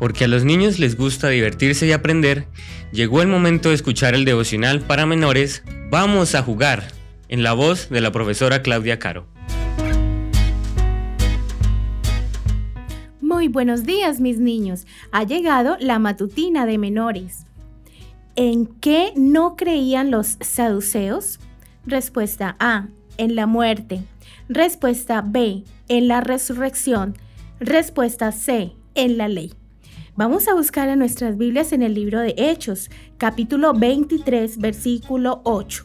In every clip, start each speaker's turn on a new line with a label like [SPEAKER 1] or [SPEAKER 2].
[SPEAKER 1] porque a los niños les gusta divertirse y aprender, llegó el momento de escuchar el devocional para menores Vamos a jugar, en la voz de la profesora Claudia Caro.
[SPEAKER 2] Muy buenos días mis niños, ha llegado la matutina de menores. ¿En qué no creían los saduceos? Respuesta A, en la muerte. Respuesta B, en la resurrección. Respuesta C, en la ley. Vamos a buscar en nuestras Biblias en el libro de Hechos, capítulo 23, versículo 8.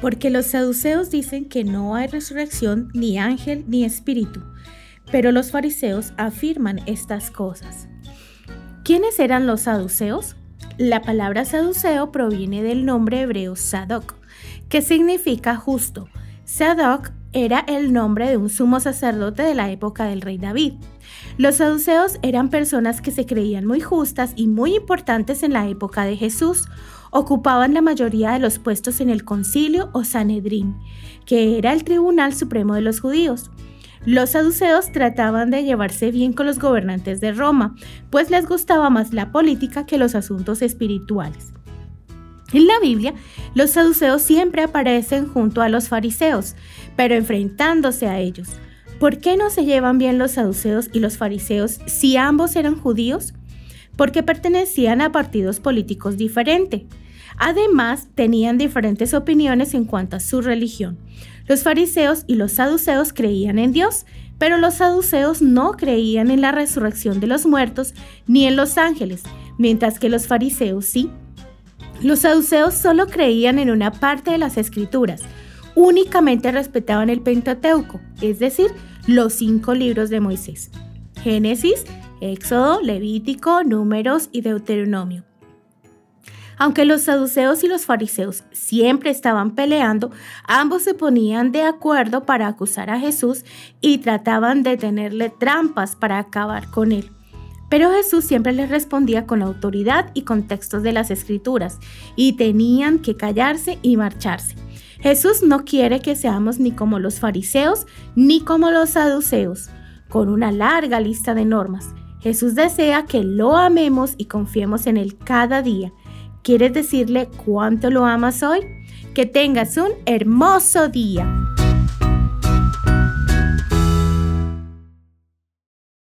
[SPEAKER 2] Porque los saduceos dicen que no hay resurrección, ni ángel, ni espíritu, pero los fariseos afirman estas cosas. ¿Quiénes eran los saduceos? La palabra saduceo proviene del nombre hebreo Sadoc, que significa justo. Sadoc era el nombre de un sumo sacerdote de la época del rey David. Los saduceos eran personas que se creían muy justas y muy importantes en la época de Jesús. Ocupaban la mayoría de los puestos en el concilio o Sanedrín, que era el tribunal supremo de los judíos. Los saduceos trataban de llevarse bien con los gobernantes de Roma, pues les gustaba más la política que los asuntos espirituales. En la Biblia, los saduceos siempre aparecen junto a los fariseos, pero enfrentándose a ellos. ¿Por qué no se llevan bien los saduceos y los fariseos si ambos eran judíos? Porque pertenecían a partidos políticos diferentes. Además, tenían diferentes opiniones en cuanto a su religión. Los fariseos y los saduceos creían en Dios, pero los saduceos no creían en la resurrección de los muertos ni en los ángeles, mientras que los fariseos sí. Los saduceos solo creían en una parte de las escrituras, únicamente respetaban el Pentateuco, es decir, los cinco libros de Moisés. Génesis, Éxodo, Levítico, Números y Deuteronomio. Aunque los saduceos y los fariseos siempre estaban peleando, ambos se ponían de acuerdo para acusar a Jesús y trataban de tenerle trampas para acabar con él. Pero Jesús siempre les respondía con autoridad y contextos de las escrituras, y tenían que callarse y marcharse. Jesús no quiere que seamos ni como los fariseos ni como los saduceos, con una larga lista de normas. Jesús desea que lo amemos y confiemos en Él cada día. ¿Quieres decirle cuánto lo amas hoy? Que tengas un hermoso día.